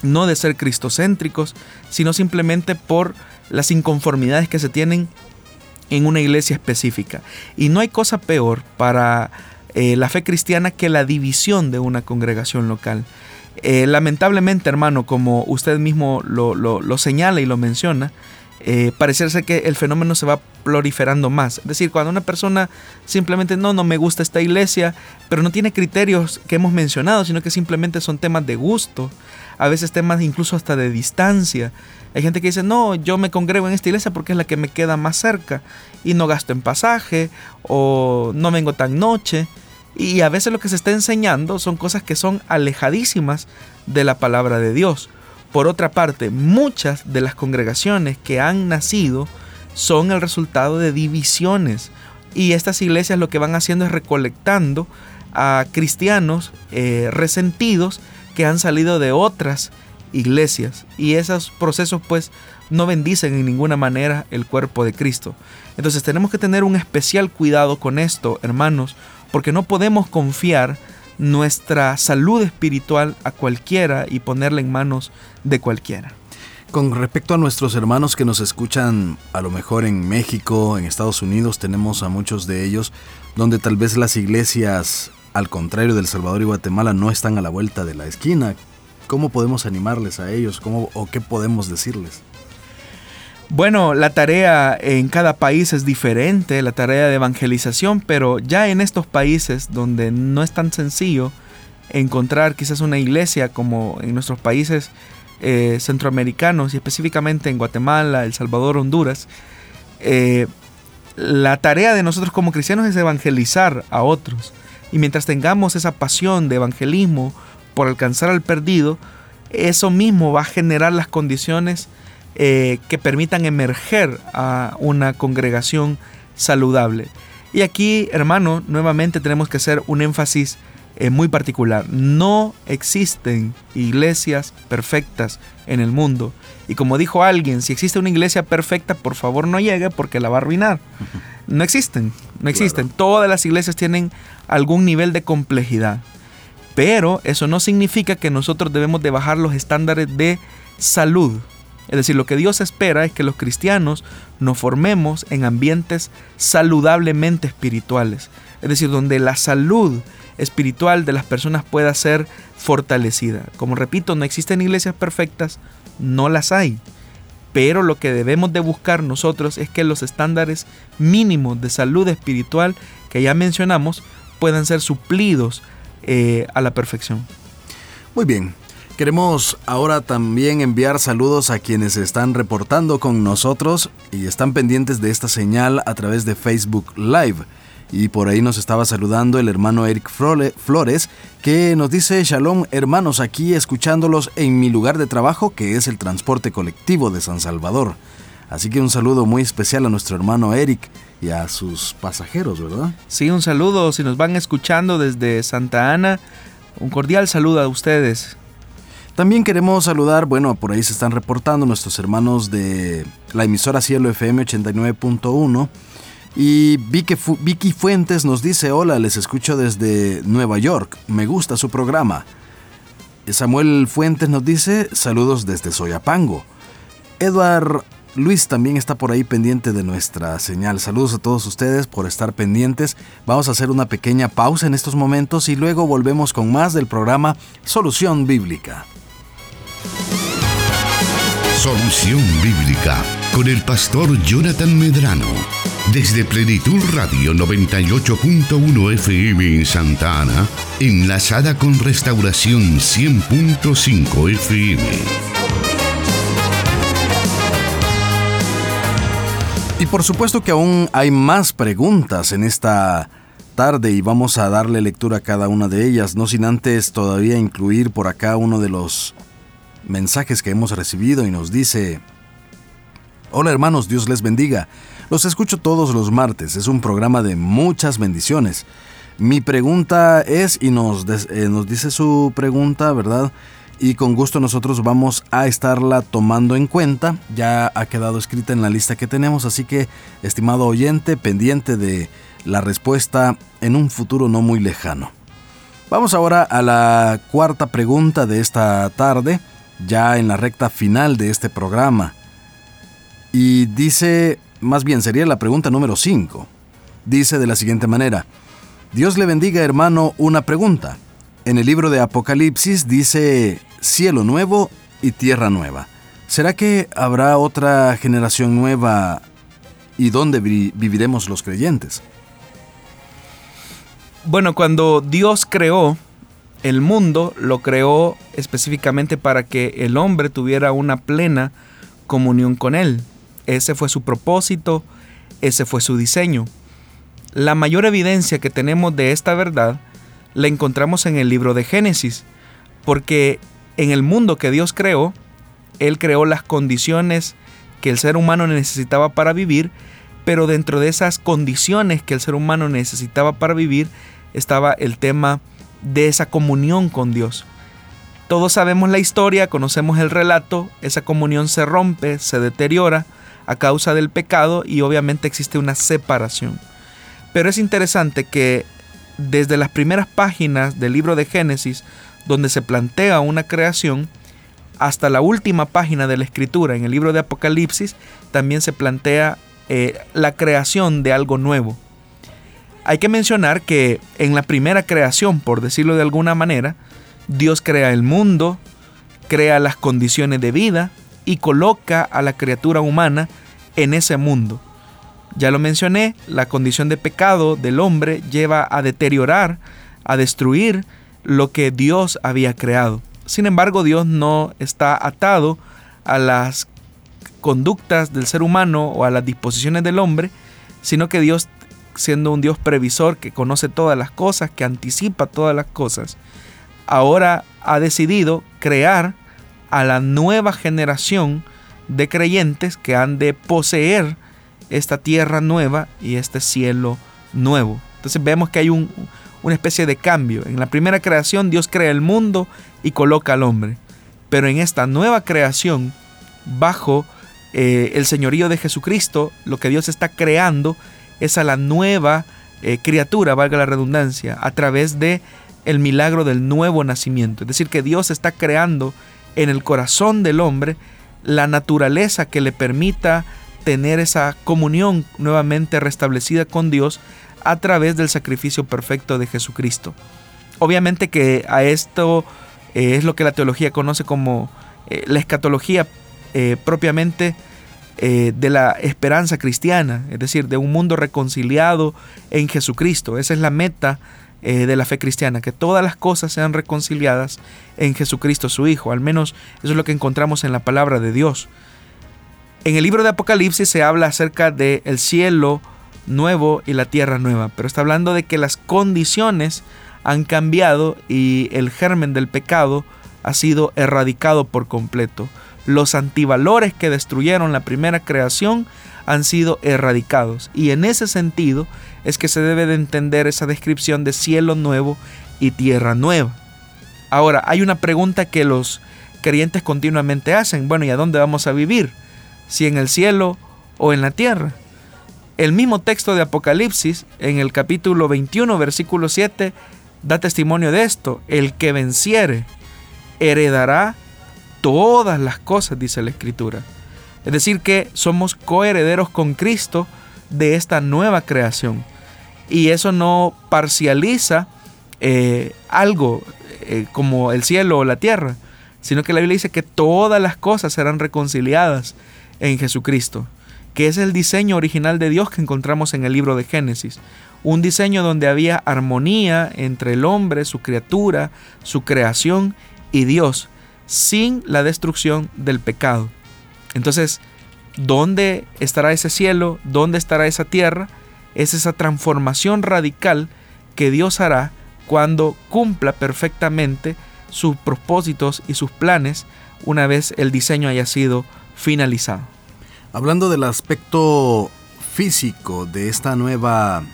no de ser cristocéntricos, sino simplemente por las inconformidades que se tienen en una iglesia específica. Y no hay cosa peor para eh, la fe cristiana que la división de una congregación local. Eh, lamentablemente, hermano, como usted mismo lo, lo, señala y lo menciona, eh, ser que el fenómeno se va proliferando más. Es decir, cuando una persona simplemente no, no me gusta esta iglesia, pero no tiene criterios que hemos mencionado, sino que simplemente son temas de gusto, a veces temas incluso hasta de distancia. Hay gente que dice, no, yo me congrego en esta iglesia porque es la que me queda más cerca y no gasto en pasaje o no vengo tan noche. Y a veces lo que se está enseñando son cosas que son alejadísimas de la palabra de Dios. Por otra parte, muchas de las congregaciones que han nacido son el resultado de divisiones. Y estas iglesias lo que van haciendo es recolectando a cristianos eh, resentidos que han salido de otras iglesias. Y esos procesos pues no bendicen en ninguna manera el cuerpo de Cristo. Entonces tenemos que tener un especial cuidado con esto, hermanos, porque no podemos confiar nuestra salud espiritual a cualquiera y ponerla en manos de cualquiera. Con respecto a nuestros hermanos que nos escuchan a lo mejor en México, en Estados Unidos, tenemos a muchos de ellos donde tal vez las iglesias, al contrario del Salvador y Guatemala, no están a la vuelta de la esquina. ¿Cómo podemos animarles a ellos? ¿Cómo, ¿O qué podemos decirles? Bueno, la tarea en cada país es diferente, la tarea de evangelización, pero ya en estos países donde no es tan sencillo encontrar quizás una iglesia como en nuestros países eh, centroamericanos y específicamente en Guatemala, El Salvador, Honduras, eh, la tarea de nosotros como cristianos es evangelizar a otros. Y mientras tengamos esa pasión de evangelismo por alcanzar al perdido, eso mismo va a generar las condiciones eh, que permitan emerger a una congregación saludable. Y aquí, hermano, nuevamente tenemos que hacer un énfasis eh, muy particular. No existen iglesias perfectas en el mundo. Y como dijo alguien, si existe una iglesia perfecta, por favor no llegue porque la va a arruinar. No existen, no existen. Todas las iglesias tienen algún nivel de complejidad. Pero eso no significa que nosotros debemos de bajar los estándares de salud. Es decir, lo que Dios espera es que los cristianos nos formemos en ambientes saludablemente espirituales. Es decir, donde la salud espiritual de las personas pueda ser fortalecida. Como repito, no existen iglesias perfectas, no las hay. Pero lo que debemos de buscar nosotros es que los estándares mínimos de salud espiritual que ya mencionamos puedan ser suplidos eh, a la perfección. Muy bien. Queremos ahora también enviar saludos a quienes están reportando con nosotros y están pendientes de esta señal a través de Facebook Live. Y por ahí nos estaba saludando el hermano Eric Flores, que nos dice, Shalom hermanos, aquí escuchándolos en mi lugar de trabajo, que es el transporte colectivo de San Salvador. Así que un saludo muy especial a nuestro hermano Eric y a sus pasajeros, ¿verdad? Sí, un saludo. Si nos van escuchando desde Santa Ana, un cordial saludo a ustedes. También queremos saludar, bueno, por ahí se están reportando nuestros hermanos de la emisora Cielo FM 89.1 y Vicky, Fuentes nos dice, hola, les escucho desde Nueva York, me gusta su programa. Samuel Fuentes nos dice, saludos desde Soyapango. Edward Luis también está por ahí pendiente de nuestra señal. Saludos a todos ustedes por estar pendientes. Vamos a hacer una pequeña pausa en estos momentos y luego volvemos con más del programa Solución Bíblica. Solución Bíblica con el pastor Jonathan Medrano. Desde Plenitud Radio 98.1 FM en Santa Ana, enlazada con Restauración 100.5 FM. Y por supuesto que aún hay más preguntas en esta tarde y vamos a darle lectura a cada una de ellas, no sin antes todavía incluir por acá uno de los mensajes que hemos recibido y nos dice, Hola hermanos, Dios les bendiga. Los escucho todos los martes, es un programa de muchas bendiciones. Mi pregunta es, y nos, eh, nos dice su pregunta, ¿verdad? Y con gusto nosotros vamos a estarla tomando en cuenta. Ya ha quedado escrita en la lista que tenemos, así que, estimado oyente, pendiente de la respuesta en un futuro no muy lejano. Vamos ahora a la cuarta pregunta de esta tarde, ya en la recta final de este programa. Y dice más bien sería la pregunta número 5. Dice de la siguiente manera, Dios le bendiga hermano una pregunta. En el libro de Apocalipsis dice cielo nuevo y tierra nueva. ¿Será que habrá otra generación nueva y dónde viviremos los creyentes? Bueno, cuando Dios creó el mundo, lo creó específicamente para que el hombre tuviera una plena comunión con Él. Ese fue su propósito, ese fue su diseño. La mayor evidencia que tenemos de esta verdad la encontramos en el libro de Génesis, porque en el mundo que Dios creó, Él creó las condiciones que el ser humano necesitaba para vivir, pero dentro de esas condiciones que el ser humano necesitaba para vivir estaba el tema de esa comunión con Dios. Todos sabemos la historia, conocemos el relato, esa comunión se rompe, se deteriora, a causa del pecado y obviamente existe una separación. Pero es interesante que desde las primeras páginas del libro de Génesis, donde se plantea una creación, hasta la última página de la escritura en el libro de Apocalipsis, también se plantea eh, la creación de algo nuevo. Hay que mencionar que en la primera creación, por decirlo de alguna manera, Dios crea el mundo, crea las condiciones de vida, y coloca a la criatura humana en ese mundo. Ya lo mencioné, la condición de pecado del hombre lleva a deteriorar, a destruir lo que Dios había creado. Sin embargo, Dios no está atado a las conductas del ser humano o a las disposiciones del hombre, sino que Dios, siendo un Dios previsor que conoce todas las cosas, que anticipa todas las cosas, ahora ha decidido crear a la nueva generación de creyentes que han de poseer esta tierra nueva y este cielo nuevo. Entonces vemos que hay un, una especie de cambio. En la primera creación Dios crea el mundo y coloca al hombre. Pero en esta nueva creación, bajo eh, el señorío de Jesucristo, lo que Dios está creando es a la nueva eh, criatura, valga la redundancia, a través de el milagro del nuevo nacimiento. Es decir, que Dios está creando en el corazón del hombre la naturaleza que le permita tener esa comunión nuevamente restablecida con Dios a través del sacrificio perfecto de Jesucristo. Obviamente que a esto eh, es lo que la teología conoce como eh, la escatología propiamente de la esperanza cristiana, es decir, de un mundo reconciliado en Jesucristo. Esa es la meta de la fe cristiana, que todas las cosas sean reconciliadas en Jesucristo su Hijo. Al menos eso es lo que encontramos en la palabra de Dios. En el libro de Apocalipsis se habla acerca del el cielo nuevo y la tierra nueva, pero está hablando de que las condiciones han cambiado y el germen del pecado ha sido erradicado por completo. Los antivalores que destruyeron la primera creación han sido erradicados y en ese sentido es que se debe de entender esa descripción de cielo nuevo y tierra nueva. Ahora, hay una pregunta que los creyentes continuamente hacen, bueno, ¿y a dónde vamos a vivir? ¿Si en el cielo o en la tierra? El mismo texto de Apocalipsis, en el capítulo 21, versículo 7, da testimonio de esto. El que venciere heredará todas las cosas, dice la Escritura. Es decir, que somos coherederos con Cristo de esta nueva creación. Y eso no parcializa eh, algo eh, como el cielo o la tierra, sino que la Biblia dice que todas las cosas serán reconciliadas en Jesucristo que es el diseño original de Dios que encontramos en el libro de Génesis. Un diseño donde había armonía entre el hombre, su criatura, su creación y Dios, sin la destrucción del pecado. Entonces, ¿dónde estará ese cielo? ¿Dónde estará esa tierra? Es esa transformación radical que Dios hará cuando cumpla perfectamente sus propósitos y sus planes una vez el diseño haya sido finalizado. Hablando del aspecto físico de esta nueva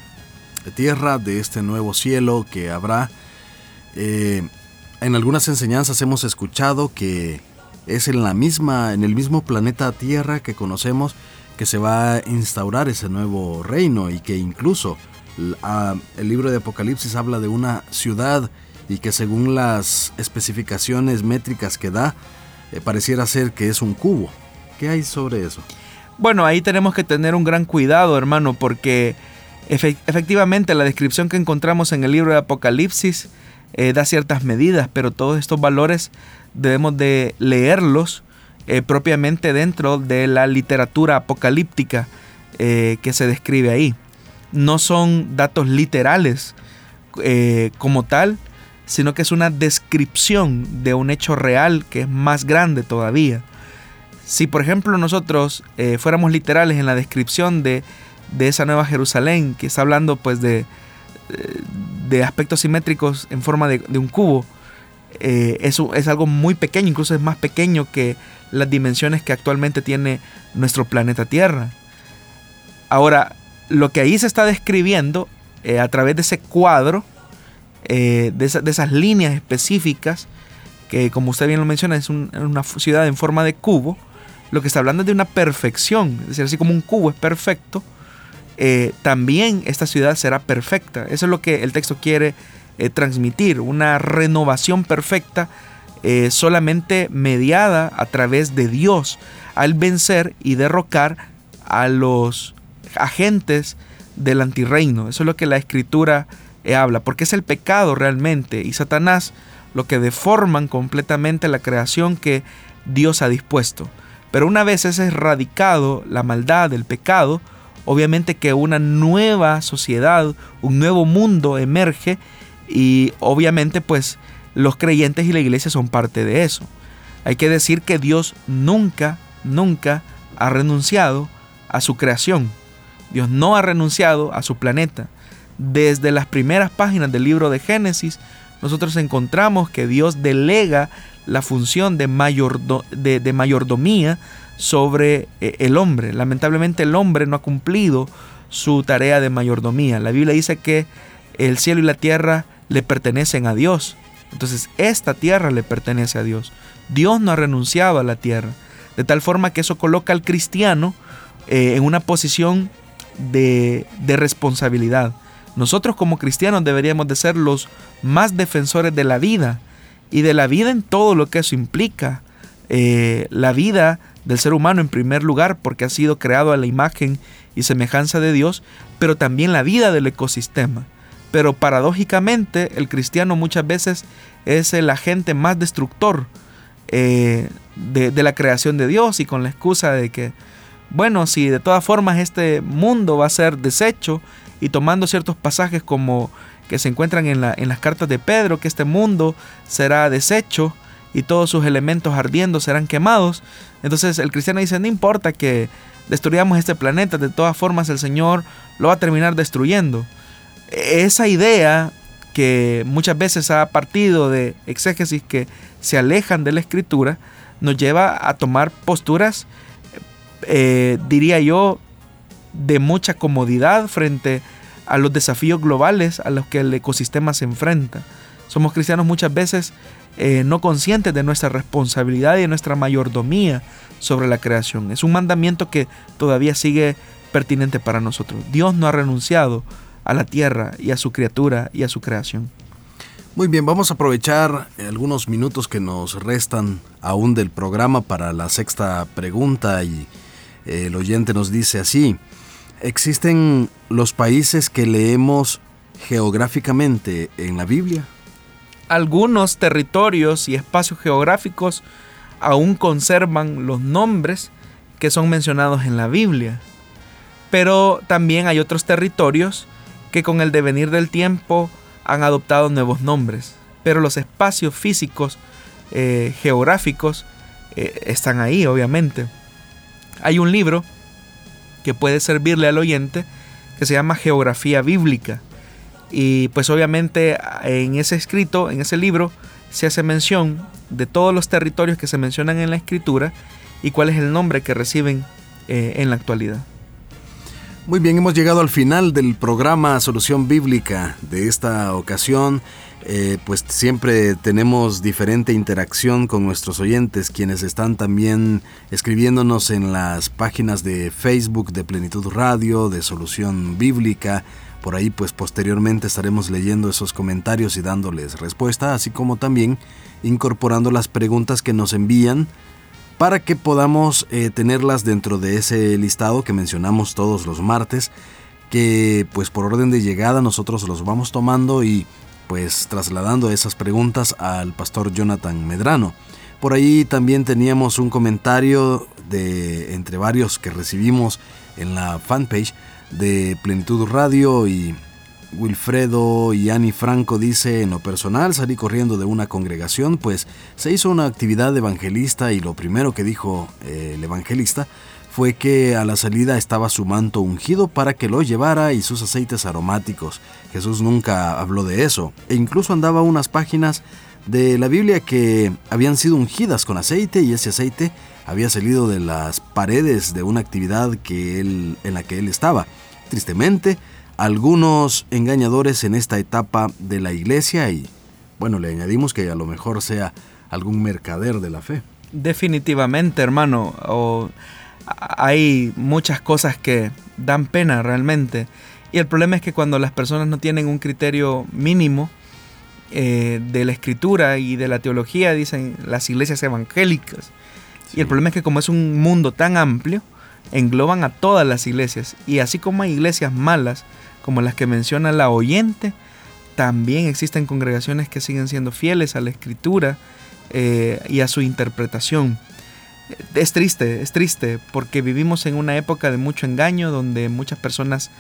tierra, de este nuevo cielo que habrá, eh, en algunas enseñanzas hemos escuchado que es en la misma, en el mismo planeta Tierra que conocemos que se va a instaurar ese nuevo reino y que incluso el libro de Apocalipsis habla de una ciudad y que según las especificaciones métricas que da, eh, pareciera ser que es un cubo. ¿Qué hay sobre eso? Bueno, ahí tenemos que tener un gran cuidado, hermano, porque efectivamente la descripción que encontramos en el libro de Apocalipsis eh, da ciertas medidas, pero todos estos valores debemos de leerlos eh, propiamente dentro de la literatura apocalíptica eh, que se describe ahí. No son datos literales como tal, sino que es una descripción de un hecho real que es más grande todavía. Si por ejemplo nosotros fuéramos literales en la descripción de, esa nueva Jerusalén, que está hablando pues de, de aspectos simétricos en forma de, un cubo, eh, eso es algo muy pequeño, incluso es más pequeño que las dimensiones que actualmente tiene nuestro planeta Tierra. Ahora, lo que ahí se está describiendo a través de ese cuadro, de, esas líneas específicas, que como usted bien lo menciona, es una ciudad en forma de cubo, lo que está hablando es de una perfección, es decir, así como un cubo es perfecto, eh, también esta ciudad será perfecta. Eso es lo que el texto quiere eh, transmitir, una renovación perfecta eh, solamente mediada a través de Dios al vencer y derrocar a los agentes del antirreino. Eso es lo que la escritura habla, porque es el pecado realmente y Satanás lo que deforman completamente la creación que Dios ha dispuesto. Pero una vez es erradicado la maldad, el pecado, obviamente que una nueva sociedad, un nuevo mundo emerge y obviamente pues los creyentes y la iglesia son parte de eso. Hay que decir que Dios nunca, nunca ha renunciado a su creación. Dios no ha renunciado a su planeta. Desde las primeras páginas del libro de Génesis, nosotros encontramos que Dios delega la función de, mayordomía sobre eh, el hombre. Lamentablemente el hombre no ha cumplido su tarea de mayordomía. La Biblia dice que el cielo y la tierra le pertenecen a Dios. Entonces esta tierra le pertenece a Dios. Dios no ha renunciado a la tierra. De tal forma que eso coloca al cristiano eh, en una posición de, de responsabilidad. Nosotros como cristianos deberíamos de ser los más defensores de la vida y de la vida en todo lo que eso implica. Eh, la vida del ser humano en primer lugar porque ha sido creado a la imagen y semejanza de Dios, pero también la vida del ecosistema. Pero paradójicamente el cristiano muchas veces es el agente más destructor eh, de, la creación de Dios y con la excusa de que, bueno, si de todas formas este mundo va a ser deshecho y tomando ciertos pasajes como que se encuentran en, en las cartas de Pedro, que este mundo será deshecho y todos sus elementos ardiendo serán quemados. Entonces el cristiano dice, no importa que destruyamos este planeta, de todas formas el Señor lo va a terminar destruyendo. Esa idea que muchas veces ha partido de exégesis que se alejan de la escritura, nos lleva a tomar posturas, eh, diría yo, de mucha comodidad frente a los desafíos globales a los que el ecosistema se enfrenta. Somos cristianos muchas veces eh, no conscientes de nuestra responsabilidad y de nuestra mayordomía sobre la creación. Es un mandamiento que todavía sigue pertinente para nosotros. Dios no ha renunciado a la tierra y a su criatura y a su creación. Muy bien, vamos a aprovechar algunos minutos que nos restan aún del programa para la sexta pregunta y eh, el oyente nos dice así, ¿existen los países que leemos geográficamente en la Biblia? Algunos territorios y espacios geográficos aún conservan los nombres que son mencionados en la Biblia, pero también hay otros territorios que con el devenir del tiempo han adoptado nuevos nombres, pero los espacios físicos eh, geográficos eh, están ahí, obviamente. Hay un libro que puede servirle al oyente que se llama Geografía Bíblica. Y pues obviamente en ese escrito, en ese libro, se hace mención de todos los territorios que se mencionan en la escritura y cuál es el nombre que reciben eh, en la actualidad. Muy bien, hemos llegado al final del programa Solución Bíblica de esta ocasión. Eh, pues siempre tenemos diferente interacción con nuestros oyentes, quienes están también escribiéndonos en las páginas de Facebook de Plenitud Radio, de Solución Bíblica. Por ahí pues posteriormente estaremos leyendo esos comentarios y dándoles respuesta, así como también incorporando las preguntas que nos envían para que podamos eh, tenerlas dentro de ese listado que mencionamos todos los martes, que pues por orden de llegada nosotros los vamos tomando y pues trasladando esas preguntas al pastor Jonathan Medrano. Por ahí también teníamos un comentario de entre varios que recibimos en la fanpage de Plenitud Radio y Wilfredo y Ani Franco dice, en lo personal salí corriendo de una congregación, pues se hizo una actividad evangelista y lo primero que dijo eh, el evangelista fue que a la salida estaba su manto ungido para que lo llevara y sus aceites aromáticos. Jesús nunca habló de eso e incluso andaba unas páginas de la Biblia que habían sido ungidas con aceite y ese aceite había salido de las paredes de una actividad que él, en la que él estaba. Tristemente, algunos engañadores en esta etapa de la iglesia y bueno, le añadimos que a lo mejor sea algún mercader de la fe. Definitivamente, hermano. hay muchas cosas que dan pena realmente. Y el problema es que cuando las personas no tienen un criterio mínimo eh, de la escritura y de la teología, dicen las iglesias evangélicas. Y el problema es que como es un mundo tan amplio, engloban a todas las iglesias. Y así como hay iglesias malas, como las que menciona la oyente, también existen congregaciones que siguen siendo fieles a la escritura eh, y a su interpretación. Es triste, es triste, porque vivimos en una época de mucho engaño, donde muchas personas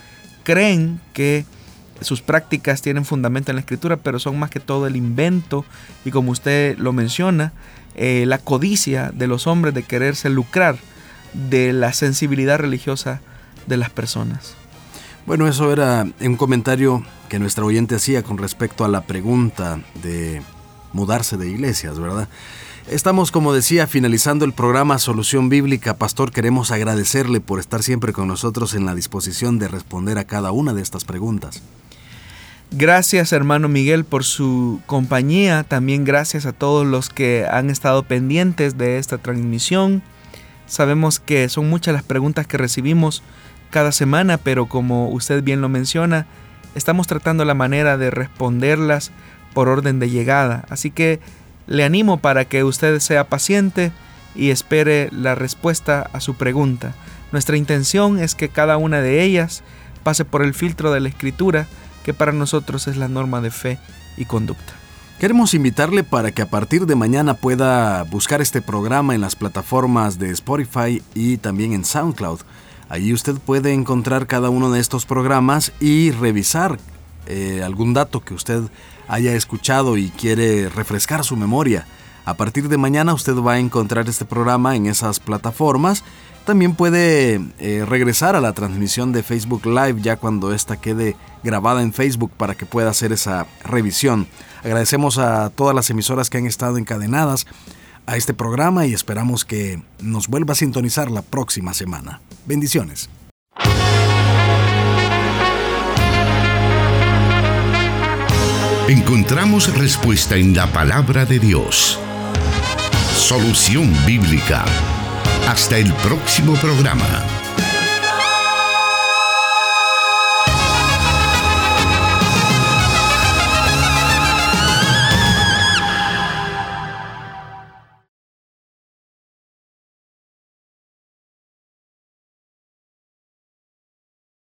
creen que sus prácticas tienen fundamento en la escritura, pero son más que todo el invento y como usted lo menciona, eh, la codicia de los hombres de quererse lucrar de la sensibilidad religiosa de las personas. Bueno, eso era un comentario que nuestra oyente hacía con respecto a la pregunta de mudarse de iglesias, ¿verdad? Estamos, como decía, finalizando el programa Solución Bíblica. Pastor, queremos agradecerle por estar siempre con nosotros en la disposición de responder a cada una de estas preguntas. Gracias hermano Miguel por su compañía, también gracias a todos los que han estado pendientes de esta transmisión. Sabemos que son muchas las preguntas que recibimos cada semana, pero como usted bien lo menciona, estamos tratando la manera de responderlas por orden de llegada. Así que le animo para que usted sea paciente y espere la respuesta a su pregunta. Nuestra intención es que cada una de ellas pase por el filtro de la escritura, que para nosotros es la norma de fe y conducta. Queremos invitarle para que a partir de mañana pueda buscar este programa en las plataformas de Spotify y también en SoundCloud. Allí usted puede encontrar cada uno de estos programas y revisar eh, algún dato que usted haya escuchado y quiere refrescar su memoria. A partir de mañana usted va a encontrar este programa en esas plataformas. También puede eh, regresar a la transmisión de Facebook Live ya cuando esta quede grabada en Facebook para que pueda hacer esa revisión. Agradecemos a todas las emisoras que han estado encadenadas a este programa y esperamos que nos vuelva a sintonizar la próxima semana. Bendiciones. Encontramos respuesta en la palabra de Dios. Solución bíblica. Hasta el próximo programa.